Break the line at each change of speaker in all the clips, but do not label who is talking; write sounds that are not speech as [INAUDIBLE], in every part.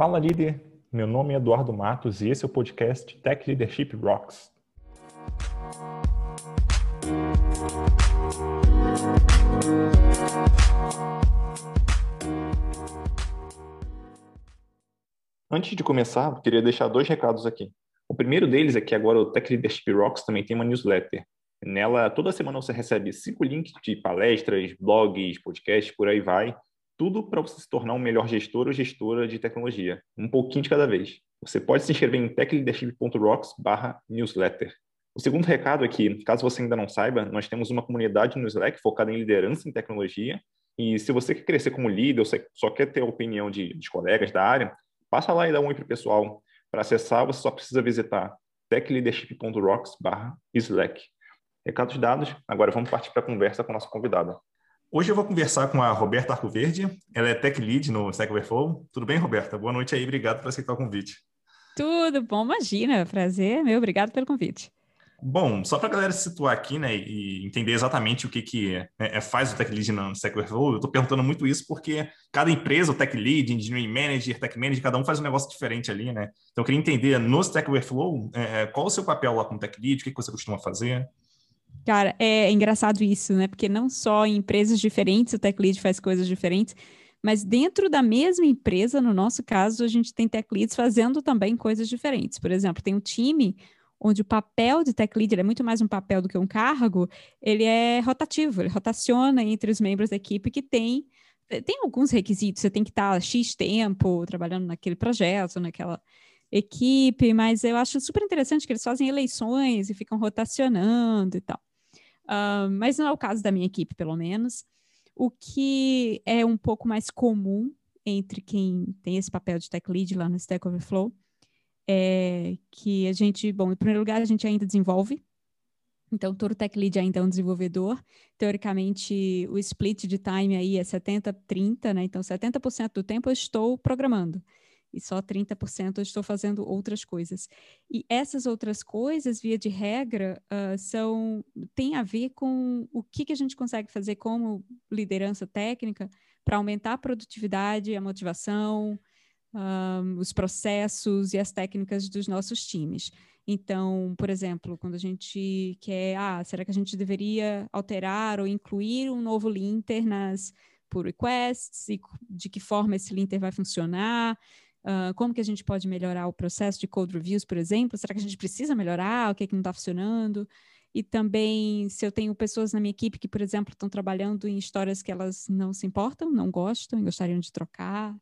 Fala líder, meu nome é Eduardo Matos e esse é o podcast Tech Leadership Rocks. Antes de começar, eu queria deixar dois recados aqui. O primeiro deles é que agora o Tech Leadership Rocks também tem uma newsletter. Nela, toda semana você recebe cinco links de palestras, blogs, podcasts, por aí vai, tudo para você se tornar um melhor gestor ou gestora de tecnologia, um pouquinho de cada vez. Você pode se inscrever em techleadership.rocks/newsletter. O segundo recado é que, caso você ainda não saiba, nós temos uma comunidade no Slack focada em liderança em tecnologia. E se você quer crescer como líder ou só quer ter a opinião de, de colegas da área, passa lá e dá um oi para o pessoal. Para acessar, você só precisa visitar techleadership.rocks/slack. Recados dados, agora vamos partir para a conversa com a nossa convidada. Hoje eu vou conversar com a Roberta Arcoverde, ela é Tech Lead no Stack Overflow. Tudo bem, Roberta? Boa noite aí, obrigado por aceitar o convite.
Tudo bom, imagina, prazer, meu, obrigado pelo convite.
Bom, só para a galera se situar aqui, né, e entender exatamente o que, que é, é faz o Tech Lead no Stack Overflow, eu estou perguntando muito isso porque cada empresa, o Tech Lead, Engineering Manager, Tech Manager, cada um faz um negócio diferente ali, né? Então eu queria entender no Stack Overflow, é, qual o seu papel lá como Tech Lead, o que, que você costuma fazer?
Cara, é engraçado isso, né? Porque não só em empresas diferentes o tech lead faz coisas diferentes, mas dentro da mesma empresa, no nosso caso, a gente tem tech leads fazendo também coisas diferentes. Por exemplo, tem um time onde o papel de tech lead é muito mais um papel do que um cargo, ele é rotativo, ele rotaciona entre os membros da equipe que tem tem alguns requisitos, você tem que estar X tempo trabalhando naquele projeto, naquela equipe, mas eu acho super interessante que eles fazem eleições e ficam rotacionando e tal. Uh, mas não é o caso da minha equipe, pelo menos. O que é um pouco mais comum entre quem tem esse papel de tech lead lá no Stack Overflow é que a gente, bom, em primeiro lugar, a gente ainda desenvolve. Então, todo tech lead ainda é um desenvolvedor. Teoricamente, o split de time aí é 70-30, né? Então, 70% do tempo eu estou programando e só 30% eu estou fazendo outras coisas. E essas outras coisas, via de regra, uh, são tem a ver com o que, que a gente consegue fazer como liderança técnica para aumentar a produtividade, a motivação, um, os processos e as técnicas dos nossos times. Então, por exemplo, quando a gente quer, ah, será que a gente deveria alterar ou incluir um novo linter nas pull requests e de que forma esse linter vai funcionar? Uh, como que a gente pode melhorar o processo de code reviews, por exemplo? Será que a gente precisa melhorar? O que, é que não está funcionando? E também, se eu tenho pessoas na minha equipe que, por exemplo, estão trabalhando em histórias que elas não se importam, não gostam e gostariam de trocar.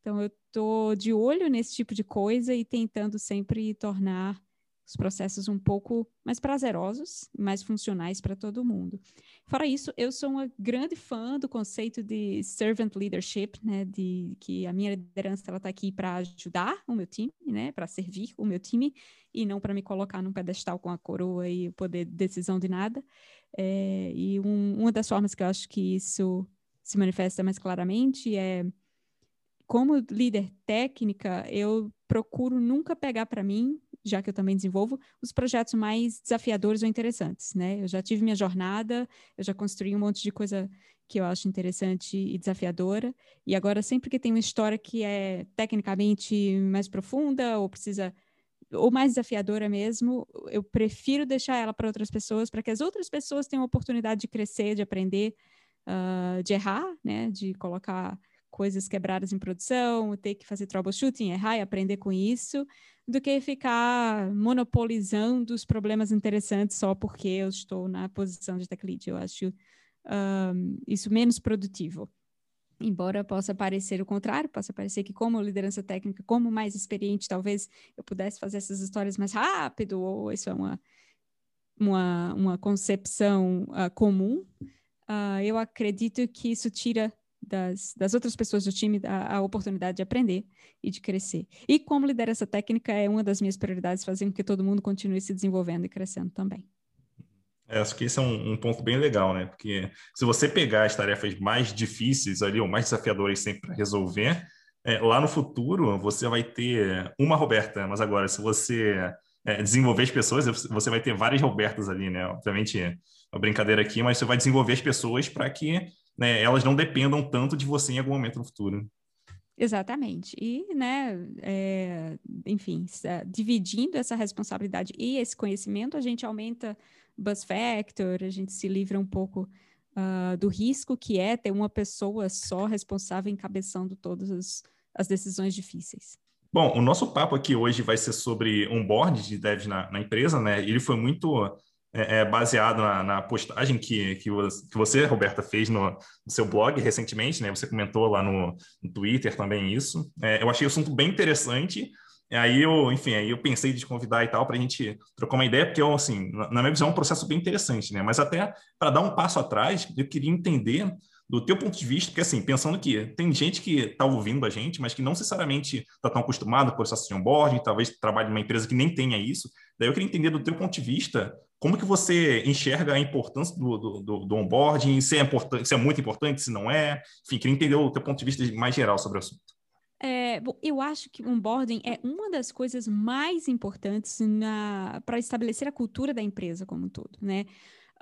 Então, eu estou de olho nesse tipo de coisa e tentando sempre tornar os processos um pouco mais prazerosos, mais funcionais para todo mundo. Fora isso, eu sou uma grande fã do conceito de servant leadership, né, de que a minha liderança ela está aqui para ajudar o meu time, né, para servir o meu time e não para me colocar num pedestal com a coroa e o poder de decisão de nada. É, e um, uma das formas que eu acho que isso se manifesta mais claramente é como líder técnica, eu procuro nunca pegar para mim já que eu também desenvolvo, os projetos mais desafiadores ou interessantes, né? Eu já tive minha jornada, eu já construí um monte de coisa que eu acho interessante e desafiadora, e agora sempre que tem uma história que é tecnicamente mais profunda ou precisa ou mais desafiadora mesmo, eu prefiro deixar ela para outras pessoas, para que as outras pessoas tenham a oportunidade de crescer, de aprender, uh, de errar, né? De colocar coisas quebradas em produção, ter que fazer troubleshooting, errar e aprender com isso, do que ficar monopolizando os problemas interessantes só porque eu estou na posição de tech lead. Eu acho um, isso menos produtivo. Embora possa parecer o contrário, possa parecer que como liderança técnica, como mais experiente, talvez eu pudesse fazer essas histórias mais rápido, ou isso é uma, uma, uma concepção uh, comum, uh, eu acredito que isso tira das, das outras pessoas do time a, a, oportunidade de aprender e de crescer. E como liderança técnica é uma das minhas prioridades, fazer com que todo mundo continue se desenvolvendo e crescendo também.
É, acho que esse é um, um, ponto bem legal, né? Porque se você pegar as tarefas mais difíceis ali, ou mais desafiadoras sempre para resolver, é, lá no futuro você vai ter uma Roberta, mas agora, se você é, desenvolver as pessoas, você vai ter várias Robertas ali, né? Obviamente, é uma brincadeira aqui, mas você vai desenvolver as pessoas para que né, elas não dependam tanto de você em algum momento no futuro.
Exatamente. E, né, é, enfim, dividindo essa responsabilidade e esse conhecimento, a gente aumenta buzz factor, a gente se livra um pouco uh, do risco que é ter uma pessoa só responsável encabeçando todas as, as decisões difíceis.
Bom, o nosso papo aqui hoje vai ser sobre onboard de devs na, na empresa, né? Ele foi muito é, é, baseado na, na, postagem que, que, você, Roberta, fez no, no, seu blog recentemente, né? Você comentou lá no, no Twitter também isso. É, eu achei o assunto bem interessante. Aí eu, enfim, aí eu pensei de convidar e tal para a gente trocar uma ideia, porque eu, assim, na minha visão é um processo bem interessante, né? Mas até para dar um passo atrás, eu queria entender do teu ponto de vista, porque assim, pensando que tem gente que está ouvindo a gente, mas que não necessariamente está tão acostumado com o processo de onboarding, talvez trabalhe numa empresa que nem tenha isso. Daí eu queria entender do teu ponto de vista, como que você enxerga a importância do, do, do, onboarding, se é, importante, se é muito importante, se não é. Enfim, queria entender o teu ponto de vista mais geral sobre o assunto.
É, bom, eu acho que o onboarding é uma das coisas mais importantes para estabelecer a cultura da empresa como um todo, né?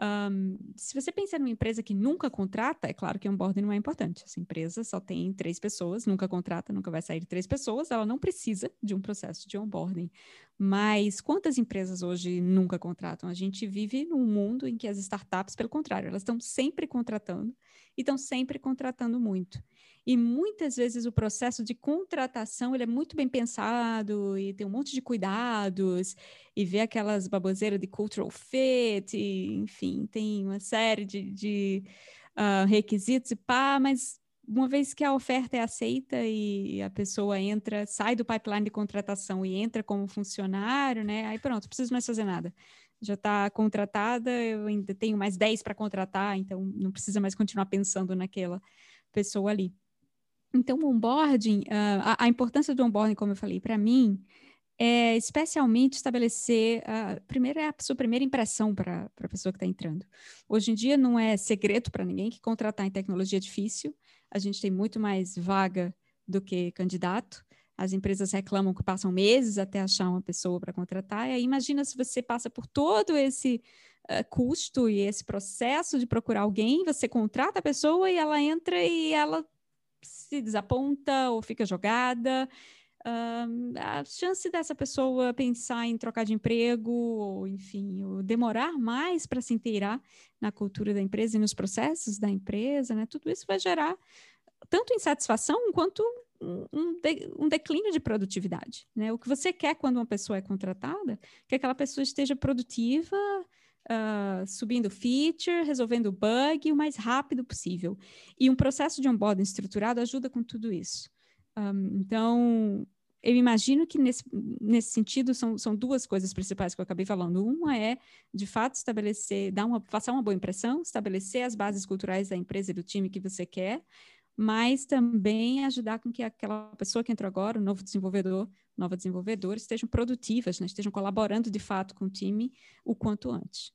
Um, se você pensar numa empresa que nunca contrata, é claro que onboarding não é importante. Essa empresa só tem três pessoas, nunca contrata, nunca vai sair três pessoas, ela não precisa de um processo de onboarding. Mas quantas empresas hoje nunca contratam? A gente vive num mundo em que as startups, pelo contrário, elas estão sempre contratando e estão sempre contratando muito. E muitas vezes o processo de contratação ele é muito bem pensado e tem um monte de cuidados e vê aquelas baboseiras de cultural fit, e, enfim, tem uma série de, de uh, requisitos e pá, mas uma vez que a oferta é aceita e a pessoa entra, sai do pipeline de contratação e entra como funcionário, né? Aí pronto, preciso mais fazer nada. Já está contratada, eu ainda tenho mais 10 para contratar, então não precisa mais continuar pensando naquela pessoa ali. Então, o onboarding, uh, a, a, importância do onboarding, como eu falei, para mim, é especialmente estabelecer, uh, primeiro é a sua primeira impressão para a pessoa que está entrando. Hoje em dia não é segredo para ninguém que contratar em tecnologia é difícil, a gente tem muito mais vaga do que candidato, as empresas reclamam que passam meses até achar uma pessoa para contratar, e aí imagina se você passa por todo esse uh, custo e esse processo de procurar alguém, você contrata a pessoa e ela entra e ela se desaponta ou fica jogada. Uh, a chance dessa pessoa pensar em trocar de emprego, ou enfim, ou demorar mais para se inteirar na cultura da empresa e nos processos da empresa, né? Tudo isso vai gerar tanto insatisfação quanto um, de, um, declínio de produtividade. Né? O que você quer quando uma pessoa é contratada, que aquela pessoa esteja produtiva, uh, subindo feature, resolvendo bug o mais rápido possível. E um processo de onboarding estruturado ajuda com tudo isso. Um, então, eu imagino que nesse, nesse sentido são, são duas coisas principais que eu acabei falando. Uma é, de fato, estabelecer, dar uma, passar uma boa impressão, estabelecer as bases culturais da empresa e do time que você quer, mas também ajudar com que aquela pessoa que entrou agora, o novo desenvolvedor, nova desenvolvedora, estejam produtivas, né? estejam colaborando de fato com o time o quanto antes.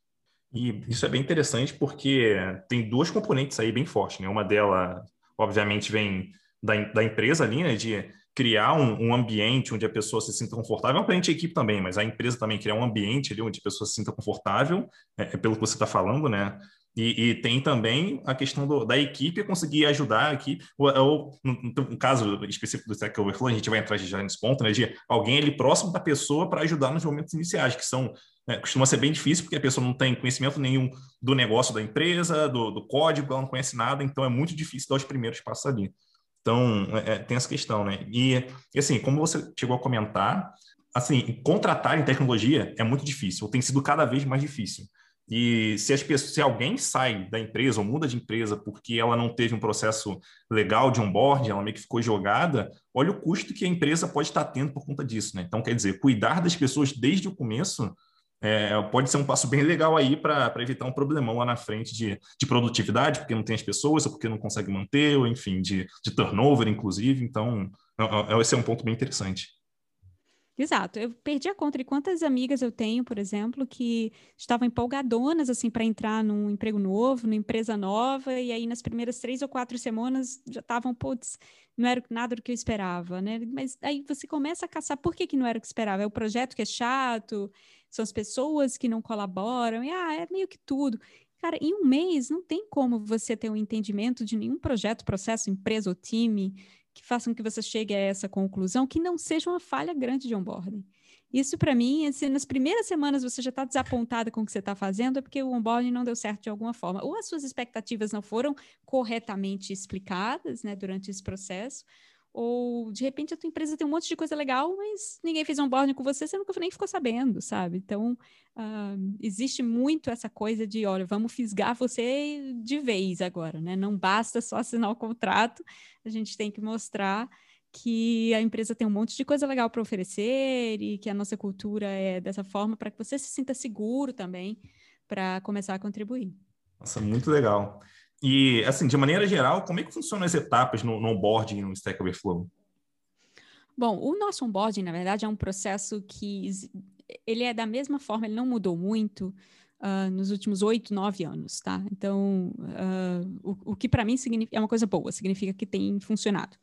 E isso é bem interessante porque tem duas componentes aí bem fortes, né? Uma delas, obviamente, vem da, da empresa ali, né? De criar um, um, ambiente onde a pessoa se sinta confortável, obviamente a equipe também, mas a empresa também criar um ambiente ali onde a pessoa se sinta confortável, é, é pelo que você está falando, né? E, e, tem também a questão do, da equipe conseguir ajudar aqui, ou, ou no, caso específico do Stack Overflow, a gente vai entrar já nesse ponto, né, de alguém ali próximo da pessoa para ajudar nos momentos iniciais, que são, né, costuma ser bem difícil, porque a pessoa não tem conhecimento nenhum do negócio da empresa, do, do código, ela não conhece nada, então é muito difícil dar os primeiros passos ali. Então, é, é tem essa questão, né? E, assim, como você chegou a comentar, assim, contratar em tecnologia é muito difícil, tem sido cada vez mais difícil. E se, as pessoas, se alguém sai da empresa ou muda de empresa porque ela não teve um processo legal de onboarding, ela meio que ficou jogada, olha o custo que a empresa pode estar tendo por conta disso. Né? Então, quer dizer, cuidar das pessoas desde o começo é, pode ser um passo bem legal aí para evitar um problemão lá na frente de, de, produtividade, porque não tem as pessoas, ou porque não consegue manter, ou enfim, de, de turnover, inclusive. Então, é, é, esse é um ponto bem interessante.
Exato. Eu perdi a conta de quantas amigas eu tenho, por exemplo, que estavam empolgadonas assim para entrar num emprego novo, numa empresa nova, e aí nas primeiras três ou quatro semanas já estavam, putz, não era nada do que eu esperava, né? Mas aí você começa a caçar por que, que não era o que esperava. É o projeto que é chato, são as pessoas que não colaboram, e ah, é meio que tudo. Cara, em um mês não tem como você ter um entendimento de nenhum projeto, processo, empresa ou time que façam que você chegue a essa conclusão que não seja uma falha grande de onboarding. Isso, para mim, se nas primeiras semanas você já está desapontada com o que você está fazendo, é porque o onboarding não deu certo de alguma forma. Ou as suas expectativas não foram corretamente explicadas né, durante esse processo, ou de repente a tua empresa tem um monte de coisa legal, mas ninguém fez onboarding com você, você nunca nem ficou sabendo, sabe? Então, uh, existe muito essa coisa de, olha, vamos fisgar você de vez agora, né? Não basta só assinar o contrato, a gente tem que mostrar que a empresa tem um monte de coisa legal para oferecer e que a nossa cultura é dessa forma para que você se sinta seguro também para começar a contribuir.
Nossa, muito legal. E, assim, de maneira geral, como é que funcionam as etapas no, no onboarding no Stack Overflow?
Bom, o nosso onboarding, na verdade, é um processo que ele é da mesma forma, ele não mudou muito uh, nos últimos oito, nove anos, tá? Então, uh, o, o, que para mim é uma coisa boa, significa que tem funcionado.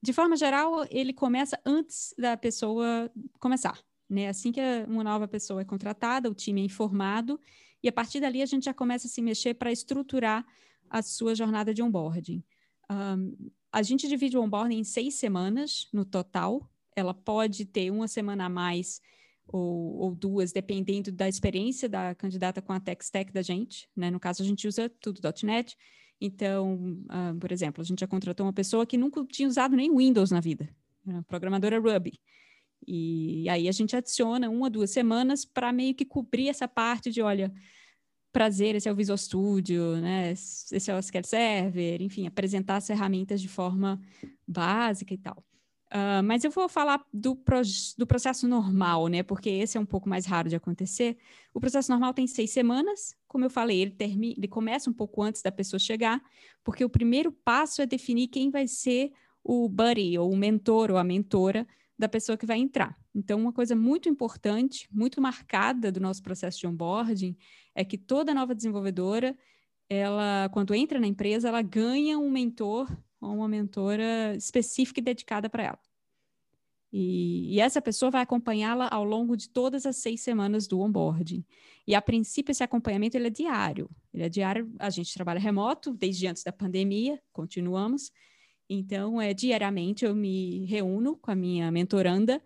De forma geral, ele começa antes da pessoa começar, né? Assim que uma nova pessoa é contratada, o time é informado e a partir dali a gente já começa a se mexer para estruturar a sua jornada de onboarding. Um, a gente divide o onboarding em seis semanas no total. Ela pode ter uma semana a mais ou, ou duas, dependendo da experiência da candidata com a tech stack da gente. Né? No caso, a gente usa tudo .NET. Então, por exemplo, a gente já contratou uma pessoa que nunca tinha usado nem Windows na vida, programadora Ruby. E aí a gente adiciona uma, duas semanas para meio que cobrir essa parte de, olha, prazer, esse é o Visual Studio, né? Esse é o SQL Server, enfim, apresentar as ferramentas de forma básica e tal. Uh, mas eu vou falar do, do processo normal, né? Porque esse é um pouco mais raro de acontecer. O processo normal tem seis semanas. Como eu falei, ele, termina, ele começa um pouco antes da pessoa chegar, porque o primeiro passo é definir quem vai ser o buddy, ou o mentor, ou a mentora da pessoa que vai entrar. Então, uma coisa muito importante, muito marcada do nosso processo de onboarding, é que toda nova desenvolvedora, ela, quando entra na empresa, ela ganha um mentor ou uma mentora específica e dedicada para ela. E, e, essa pessoa vai acompanhá-la ao longo de todas as seis semanas do onboarding. E a princípio esse acompanhamento ele é diário. Ele é diário. A gente trabalha remoto desde antes da pandemia, continuamos. Então, é, diariamente eu me reúno com a minha mentoranda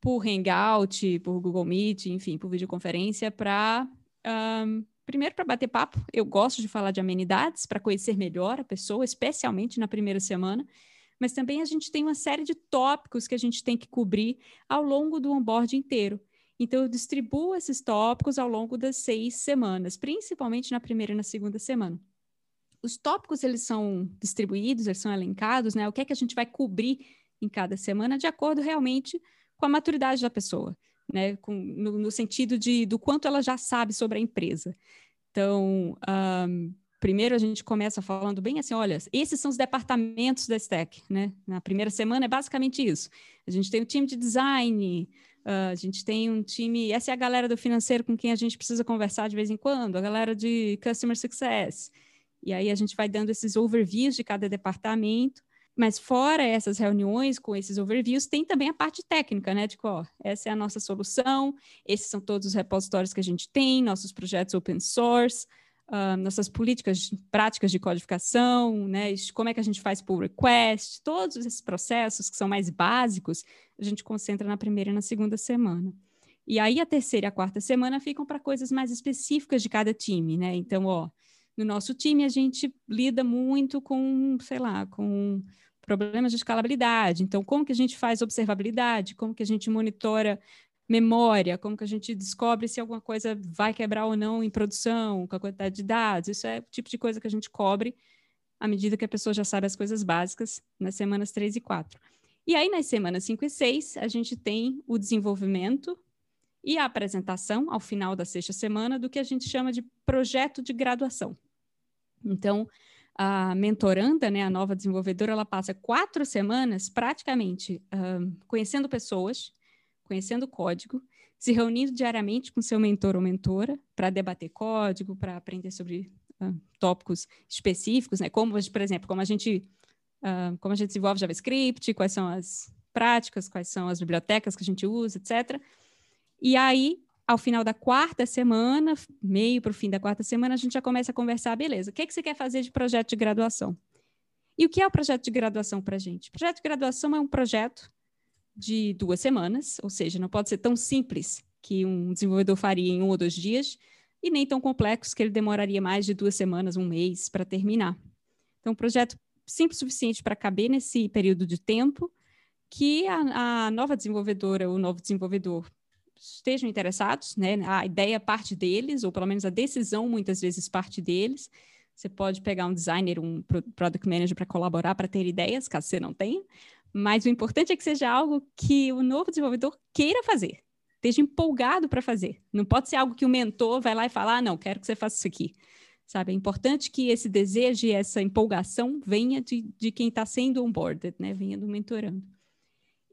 por Hangout, por Google Meet, enfim, por videoconferência, para. Um, primeiro, para bater papo. Eu gosto de falar de amenidades, para conhecer melhor a pessoa, especialmente na primeira semana. Mas também a gente tem uma série de tópicos que a gente tem que cobrir ao longo do onboard inteiro. Então, eu distribuo esses tópicos ao longo das seis semanas, principalmente na primeira e na segunda semana os tópicos eles são distribuídos, eles são elencados, né? O que é que a gente vai cobrir em cada semana de acordo realmente com a maturidade da pessoa, né? Com, no, no sentido de do quanto ela já sabe sobre a empresa. Então, um, primeiro a gente começa falando bem assim, olha, esses são os departamentos da Stack, né? Na primeira semana é basicamente isso. A gente tem o time de design, uh, a gente tem um time, essa é a galera do financeiro com quem a gente precisa conversar de vez em quando, a galera de customer success. E aí a gente vai dando esses overviews de cada departamento. Mas fora essas reuniões com esses overviews, tem também a parte técnica, né? De ó, essa é a nossa solução, esses são todos os repositórios que a gente tem, nossos projetos open source, uh, nossas políticas práticas de codificação, né? Como é que a gente faz pull request, todos esses processos que são mais básicos, a gente concentra na primeira e na segunda semana. E aí a terceira e a quarta semana ficam para coisas mais específicas de cada time, né? Então, ó, no nosso time a gente lida muito com, sei lá, com problemas de escalabilidade. Então, como que a gente faz observabilidade? Como que a gente monitora memória? Como que a gente descobre se alguma coisa vai quebrar ou não em produção, com a quantidade de dados? Isso é o tipo de coisa que a gente cobre à medida que a pessoa já sabe as coisas básicas nas semanas 3 e 4. E aí, nas semanas 5 e 6, a gente tem o desenvolvimento e a apresentação, ao final da sexta semana, do que a gente chama de projeto de graduação. Então, a mentoranda, né, a nova desenvolvedora, ela passa quatro semanas praticamente uh, conhecendo pessoas, conhecendo código, se reunindo diariamente com seu mentor ou mentora para debater código, para aprender sobre uh, tópicos específicos, né, como, por exemplo, como a gente uh, como a gente desenvolve JavaScript, quais são as práticas, quais são as bibliotecas que a gente usa, etc. E aí ao final da quarta semana, meio para o fim da quarta semana, a gente já começa a conversar, beleza, o que, é que você quer fazer de projeto de graduação? E o que é o projeto de graduação para a gente? O projeto de graduação é um projeto de duas semanas, ou seja, não pode ser tão simples que um desenvolvedor faria em um ou dois dias, e nem tão complexo que ele demoraria mais de duas semanas, um mês para terminar. Então, um projeto simples o suficiente para caber nesse período de tempo, que a, a nova desenvolvedora o novo desenvolvedor estejam interessados, né? A ideia parte deles, ou pelo menos a decisão muitas vezes parte deles. Você pode pegar um designer, um product manager para colaborar, para ter ideias, caso você não tenha. Mas o importante é que seja algo que o novo desenvolvedor queira fazer, esteja empolgado para fazer. Não pode ser algo que o mentor vai lá e falar, ah, não, quero que você faça isso aqui. Sabe, é importante que esse desejo e essa empolgação venha de, de quem está sendo onboarded, né? Venha do mentorando.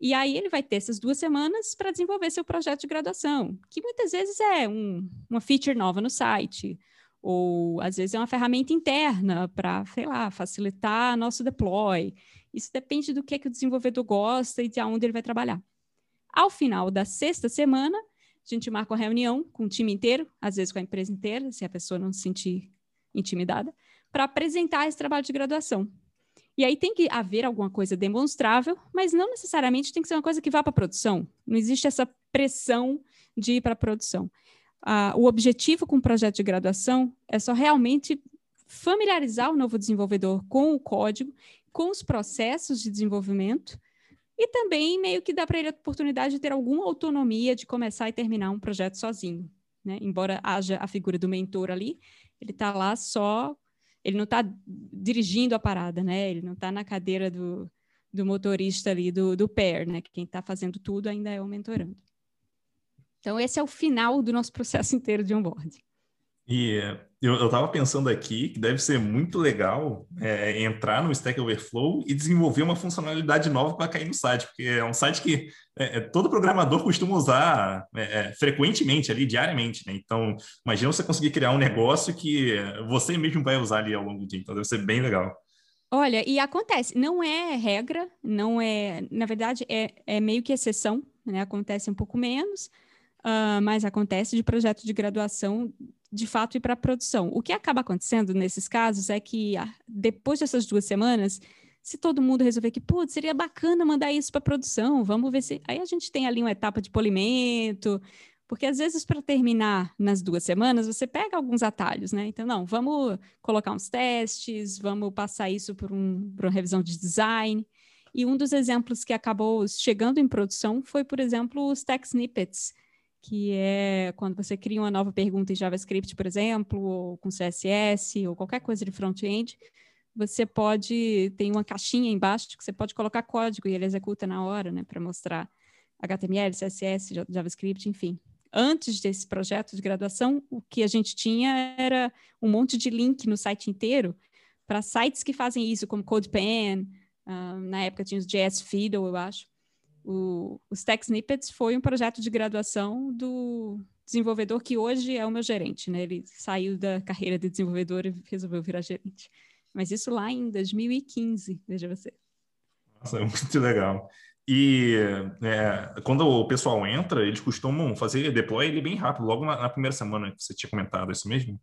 E aí ele vai ter essas duas semanas para desenvolver seu projeto de graduação, que muitas vezes é um, uma feature nova no site, ou às vezes é uma ferramenta interna para, sei lá, facilitar nosso deploy. Isso depende do que, que o desenvolvedor gosta e de onde ele vai trabalhar. Ao final da sexta semana, a gente marca uma reunião com o time inteiro, às vezes com a empresa inteira, se a pessoa não se sentir intimidada, para apresentar esse trabalho de graduação. E aí tem que haver alguma coisa demonstrável, mas não necessariamente tem que ser uma coisa que vá para a produção. Não existe essa pressão de ir para a produção. Ah, o objetivo com o projeto de graduação é só realmente familiarizar o novo desenvolvedor com o código, com os processos de desenvolvimento e também meio que dá para ele a oportunidade de ter alguma autonomia de começar e terminar um projeto sozinho. Né? Embora haja a figura do mentor ali, ele está lá só ele não está dirigindo a parada, né? Ele não está na cadeira do, do motorista ali, do, do pair, né? Quem está fazendo tudo ainda é o mentorando. Então, esse é o final do nosso processo [LAUGHS] inteiro de onboarding.
E eu estava pensando aqui que deve ser muito legal é, entrar no Stack Overflow e desenvolver uma funcionalidade nova para cair no site, porque é um site que é, é todo programador costuma usar é, é, frequentemente ali, diariamente, né? Então, imagina você conseguir criar um negócio que você mesmo vai usar ali ao longo do dia, então deve ser bem legal.
Olha, e acontece, não é regra, não é, na verdade, é, é meio que exceção, né? Acontece um pouco menos, uh, mas acontece de projeto de graduação de fato ir para a produção. O que acaba acontecendo nesses casos é que ah, depois dessas duas semanas, se todo mundo resolver que, putz, seria bacana mandar isso para produção, vamos ver se. Aí a gente tem ali uma etapa de polimento, porque às vezes para terminar nas duas semanas, você pega alguns atalhos, né? Então, não, vamos colocar uns testes, vamos passar isso por, um, por uma revisão de design. E um dos exemplos que acabou chegando em produção foi, por exemplo, os tech snippets, que é quando você cria uma nova pergunta em JavaScript, por exemplo, ou com CSS, ou qualquer coisa de front-end, você pode, tem uma caixinha embaixo que você pode colocar código e ele executa na hora, né, para mostrar HTML, CSS, JavaScript, enfim. Antes desse projeto de graduação, o que a gente tinha era um monte de link no site inteiro para sites que fazem isso, como CodePen, uh, na época tinha os JS Fiddle, eu acho, o, os Tech Snippets foi um projeto de graduação do desenvolvedor que hoje é o meu gerente, né? Ele saiu da carreira de desenvolvedor e resolveu virar gerente. Mas isso lá em 2015, veja você.
Nossa, é [LAUGHS] muito legal. E é, quando o pessoal entra, eles costumam fazer deploy ele bem rápido, logo na, na primeira semana que você tinha comentado, é isso mesmo?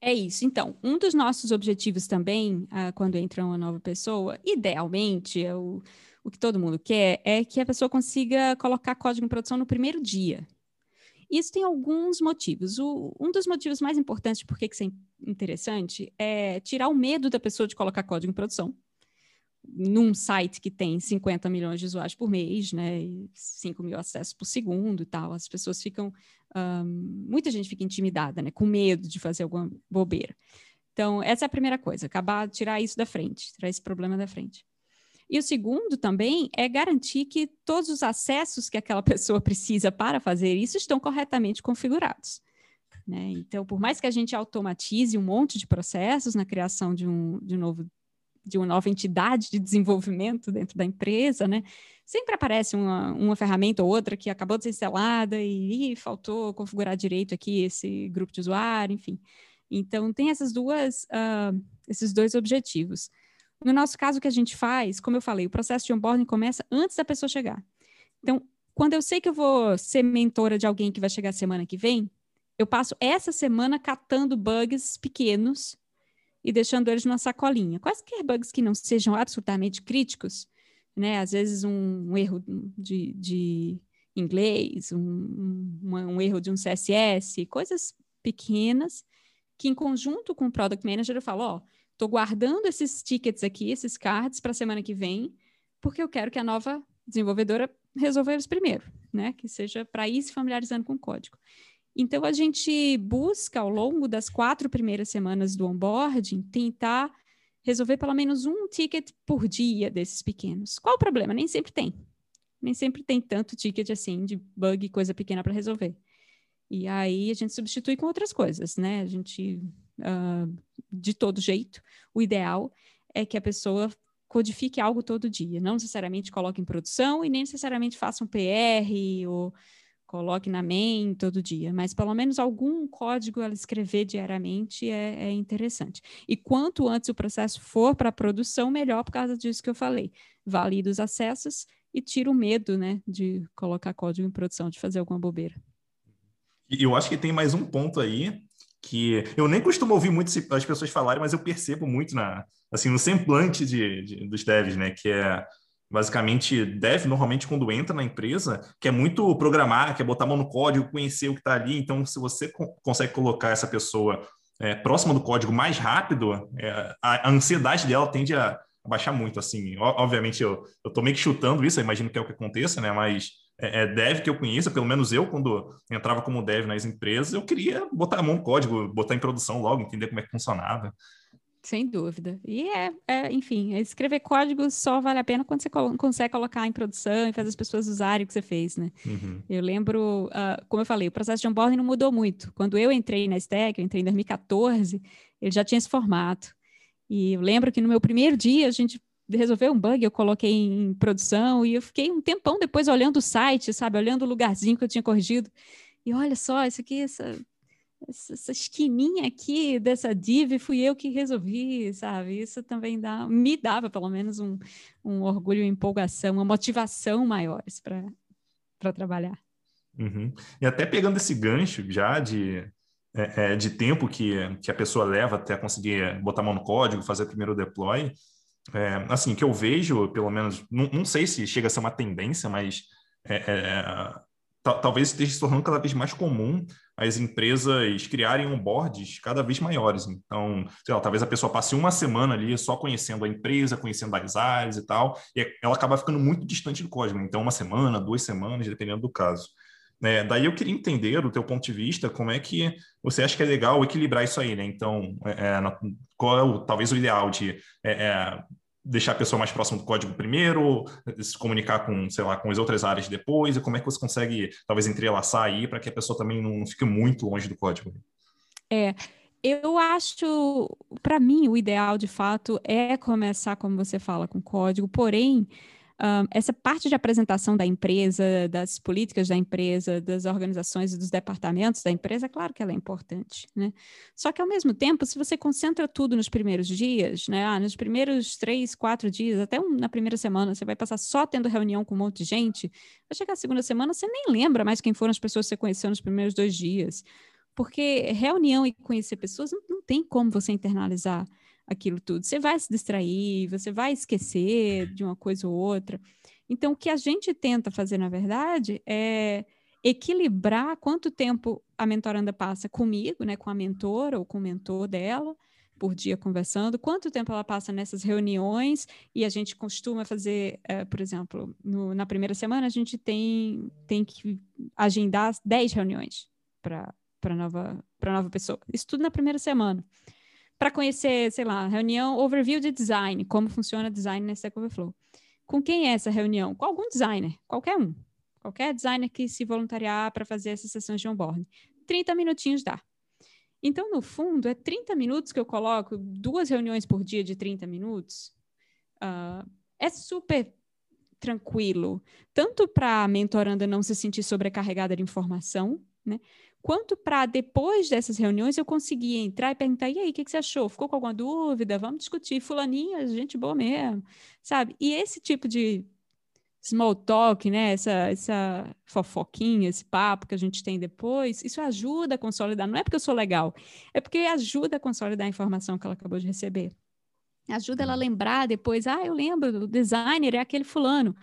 É isso. Então, um dos nossos objetivos também, ah, quando entra uma nova pessoa, idealmente, é o o que todo mundo quer é que a pessoa consiga colocar código em produção no primeiro dia. Isso tem alguns motivos. O, um dos motivos mais importantes por que isso é interessante é tirar o medo da pessoa de colocar código em produção. Num site que tem 50 milhões de usuários por mês, né, e 5 mil acessos por segundo e tal, as pessoas ficam. Um, muita gente fica intimidada, né, com medo de fazer alguma bobeira. Então, essa é a primeira coisa, acabar, tirar isso da frente, tirar esse problema da frente. E o segundo também é garantir que todos os acessos que aquela [LAUGHS] pessoa precisa para fazer isso estão corretamente configurados. Né? Então, por mais que a gente automatize um monte de processos na criação de um, de um novo de uma nova entidade de desenvolvimento dentro da empresa, né? Sempre aparece uma, uma ferramenta ou outra que acabou de ser instalada e, faltou configurar direito aqui esse grupo de usuário, enfim. Então, tem essas duas, uh, esses dois objetivos. No nosso caso, o que a gente faz, como eu falei, o processo de onboarding começa antes da pessoa chegar. Então, quando eu sei que eu vou ser mentora de alguém que vai chegar semana que vem, eu passo essa semana catando bugs pequenos e deixando eles numa sacolinha. Quaisquer bugs que não sejam absolutamente críticos, né? Às vezes um, um erro de, de inglês, um, um, um, erro de um CSS, coisas pequenas que em conjunto com o Product Manager eu falo, ó, estou guardando esses tickets aqui, esses cards para a semana que vem, porque eu quero que a nova desenvolvedora resolva eles primeiro, né? Que seja para ir se familiarizando com o código. Então, a gente busca, ao longo das quatro primeiras semanas do onboarding, tentar resolver pelo menos um ticket por dia desses pequenos. Qual o problema? Nem sempre tem. Nem sempre tem tanto ticket assim de bug, coisa pequena para resolver. E aí a gente substitui com outras coisas, né? A gente, uh, de todo jeito, o ideal é que a pessoa codifique algo todo dia, não necessariamente coloque em produção e nem necessariamente faça um PR ou coloque na main todo dia, mas pelo menos algum código ela escrever diariamente é, é interessante. E quanto antes o processo for para produção, melhor por causa disso que eu falei. Valida os acessos e tira o medo né, de colocar código em produção, de fazer alguma bobeira.
Eu acho que tem mais um ponto aí que eu nem costumo ouvir muito as pessoas falarem, mas eu percebo muito na assim no semblante de, de dos devs, né, que é basicamente dev normalmente quando entra na empresa quer muito programar, quer botar a mão no código, conhecer o que está ali. Então, se você co consegue colocar essa pessoa é, próxima do código mais rápido, é, a, a, ansiedade dela tende a, baixar muito. Assim, obviamente eu estou meio que chutando isso, eu imagino que é o que aconteça, né? Mas é, é, dev que eu conheço, pelo menos eu, quando entrava como dev nas empresas, eu queria botar a mão no código, botar em produção logo, entender como é que funcionava.
Sem dúvida. E é, é, enfim, escrever código só vale a pena quando você colo consegue colocar em produção e fazer as pessoas usarem o que você fez, né? Uhum. Eu lembro, uh, como eu falei, o processo de onboarding não mudou muito. Quando eu entrei na Stack, eu entrei em 2014, ele já tinha esse formato. E eu lembro que no meu primeiro dia a gente resolveu um bug, eu coloquei em produção e eu fiquei um tempão depois olhando o site, sabe? Olhando o lugarzinho que eu tinha corrigido. E olha só, isso aqui, essa essa esquininha aqui dessa div fui eu que resolvi, sabe? Isso também dá, me dava pelo menos um, um orgulho, uma empolgação, uma motivação maiores para trabalhar.
Uhum. E até pegando esse gancho já de, é, é, de tempo que, que a pessoa leva até conseguir botar a mão no código, fazer o primeiro deploy, é, assim, que eu vejo, pelo menos, não, não sei se chega a ser uma tendência, mas é, é talvez esteja se tornando cada vez mais comum as empresas criarem onboards cada vez maiores. Então, lá, talvez a pessoa passe uma semana ali só conhecendo a empresa, conhecendo as áreas e tal, e ela acaba ficando muito distante do código. Então, uma semana, duas semanas, dependendo do caso. É, daí eu queria entender, do teu ponto de vista, como é que você acha que é legal equilibrar isso aí, né? Então, é, é qual é o, talvez o ideal de é, é deixar a pessoa mais próxima do código primeiro, se comunicar com, sei lá, com as outras áreas depois, e como é que você consegue, talvez, entrelaçar aí para que a pessoa também não, não fique muito longe do código?
É, eu acho, para mim, o ideal, de fato, é começar, como você fala, com código, porém, um, essa parte de apresentação da empresa, das políticas da empresa, das organizações e dos departamentos da empresa, é claro que ela é importante, né? Só que, ao mesmo tempo, se você concentra tudo nos primeiros dias, né? Ah, nos primeiros três, quatro dias, até um, na primeira semana, você vai passar só tendo reunião com um monte de gente, vai chegar a segunda semana, você nem lembra mais quem foram as pessoas que você conheceu nos primeiros dois dias. Porque reunião e conhecer pessoas não, não tem como você internalizar aquilo tudo. Você vai se distrair, você vai esquecer de uma coisa ou outra. Então, o que a gente tenta fazer, na verdade, é equilibrar quanto tempo a mentoranda passa comigo, né, com a mentora ou com o mentor dela, por dia conversando, quanto tempo ela passa nessas reuniões, e a gente costuma fazer, uh, por exemplo, no, na primeira semana, a gente tem, tem que agendar 10 reuniões para nova, nova pessoa. Isso tudo na primeira semana para conhecer, sei lá, reunião overview de design, como funciona design na Stack Overflow. Com quem é essa reunião? Com algum designer, qualquer um. Qualquer designer que se voluntariar para fazer essas sessões de onboarding. 30 minutinhos dá. Então, no fundo, é 30 minutos que eu coloco, duas reuniões por dia de 30 minutos. Uh, é super tranquilo, tanto para a mentoranda não se sentir sobrecarregada de informação, né? Quanto para depois dessas reuniões eu conseguir entrar e perguntar: e aí, o que, que, você achou? Ficou com alguma dúvida? Vamos discutir. Fulaninha, gente boa mesmo, sabe? E esse tipo de small talk, né? Essa, essa fofoquinha, esse papo que a gente tem depois, isso ajuda a consolidar. Não é porque eu sou legal, é porque ajuda a consolidar a informação que ela acabou de receber. Ajuda ela a lembrar depois, ah, eu lembro, o designer é aquele fulano.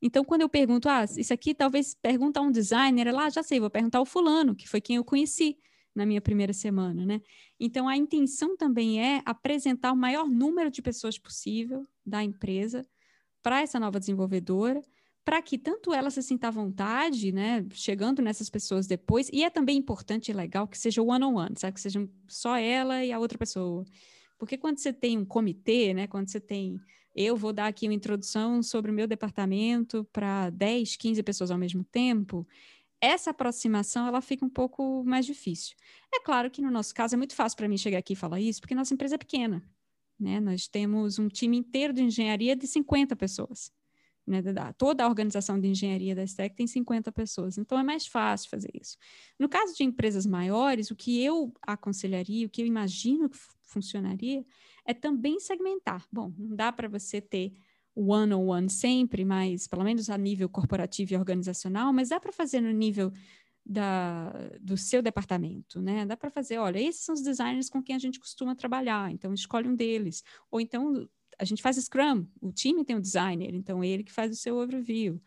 Então, quando eu pergunto, ah, isso aqui talvez pergunta a um designer, lá, ah, já sei, vou perguntar ao fulano, que foi quem eu conheci na minha primeira semana, né? Então, a intenção também é apresentar o maior número de pessoas possível da empresa para essa nova desenvolvedora, para que tanto ela se sinta à vontade, né, chegando nessas pessoas depois, e é também importante e legal que seja one-on-one, sabe, que seja só ela e a outra pessoa. Porque quando você tem um comitê, né, quando você tem eu vou dar aqui uma introdução sobre o meu departamento para 10, 15 pessoas ao mesmo tempo, essa aproximação ela fica um pouco mais difícil. É claro que no nosso caso é muito fácil para mim chegar aqui e falar isso, porque nossa empresa é pequena. Né? Nós temos um time inteiro de engenharia de 50 pessoas. Né? Toda a organização de engenharia da STEC tem 50 pessoas, então é mais fácil fazer isso. No caso de empresas maiores, o que eu aconselharia, o que eu imagino que funcionaria, é também segmentar. Bom, não dá para você ter one-on-one -on -one sempre, mas pelo menos a nível corporativo e organizacional, mas dá para fazer no nível da, do seu departamento, né? Dá para fazer, olha, esses são os designers com quem a gente costuma trabalhar, então escolhe um deles. Ou então a gente faz Scrum, o time tem um designer, então ele que faz o seu overview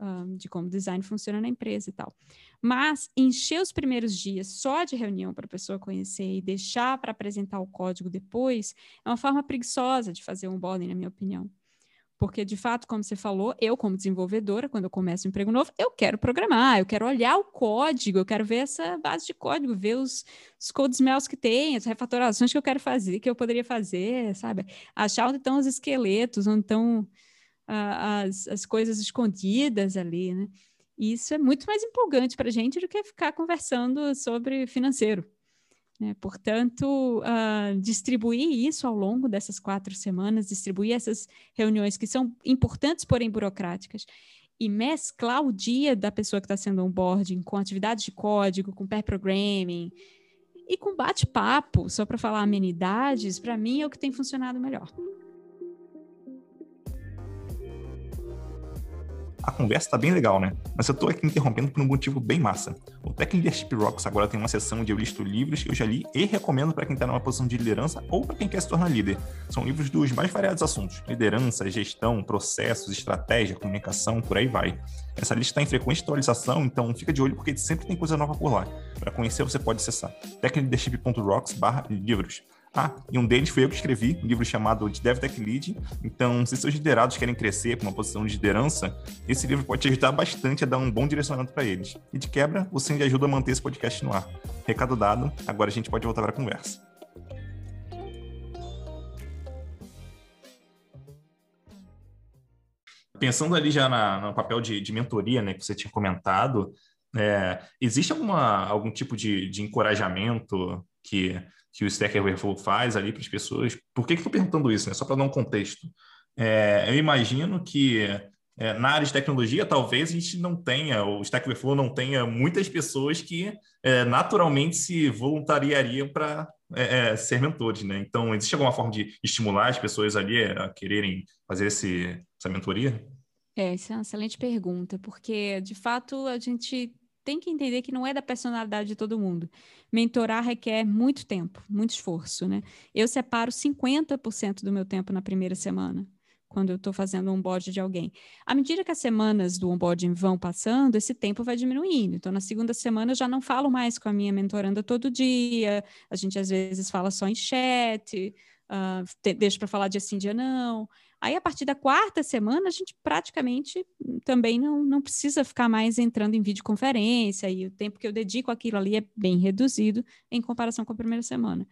um, de como o design funciona na empresa e tal. Mas encher os primeiros dias só de reunião para a pessoa conhecer e deixar para apresentar o código depois é uma forma preguiçosa de fazer um onboarding, na minha opinião. Porque, de fato, como você falou, eu, como desenvolvedora, quando eu começo um emprego novo, eu quero programar, eu quero olhar o código, eu quero ver essa base de código, ver os, os code smells que tem, as refatorações que eu quero fazer, que eu poderia fazer, sabe? Achar onde estão os esqueletos, onde estão as, as coisas escondidas ali, né? E isso é muito mais empolgante para a gente do que ficar conversando sobre financeiro. Né? Portanto, uh, distribuir isso ao longo dessas quatro semanas, distribuir essas reuniões que são importantes, porém burocráticas, e mesclar o dia da pessoa que está sendo onboarding com atividades de código, com pair programming e com bate-papo, só para falar amenidades, para mim é o que tem funcionado melhor.
A conversa tá bem legal, né? Mas eu tô aqui interrompendo por um motivo bem massa. O Tech Leadership Rocks agora tem uma seção onde eu listo livros que eu já li e recomendo para quem tá numa posição de liderança ou para quem quer se tornar líder. São livros dos mais variados assuntos: liderança, gestão, processos, estratégia, comunicação, por aí vai. Essa lista está em frequente atualização, então fica de olho porque sempre tem coisa nova por lá. Para conhecer, você pode acessar techleadership.rocks/livros. Ah, e um deles foi eu que escrevi, um livro chamado de DevTech Lead. Então, se seus liderados querem crescer para uma posição de liderança, esse livro pode te ajudar bastante a dar um bom direcionamento para eles. E de quebra, você ainda ajuda a manter esse podcast no ar. Recado dado, agora a gente pode voltar para a conversa. Pensando ali já na, no papel de, de mentoria, né, que você tinha comentado, é, existe alguma, algum tipo de, de encorajamento que que o Stack Overflow faz ali para as pessoas. Por que, que estou perguntando isso? Né? Só para dar um contexto. É, eu imagino que é, na área de tecnologia, talvez a gente não tenha, o Stack Overflow não tenha muitas pessoas que é, naturalmente se voluntariariam para é, é, ser mentores, né? Então, existe alguma forma de estimular as pessoas ali a quererem fazer esse, essa mentoria?
É, essa é uma excelente pergunta, porque de fato a gente tem que entender que não é da personalidade de todo mundo. Mentorar requer muito tempo, muito esforço, né? Eu separo 50% do meu tempo na primeira semana, quando eu estou fazendo um onboard de alguém. À medida que as semanas do onboarding vão passando, esse tempo vai diminuindo. Então, na segunda semana, eu já não falo mais com a minha mentoranda todo dia, a gente às vezes fala só em chat, uh, deixa para falar dia sim, dia não. Aí, a partir da quarta semana, a gente praticamente também não, não precisa ficar mais entrando em videoconferência, e o tempo que eu dedico àquilo ali é bem reduzido em comparação com a primeira semana.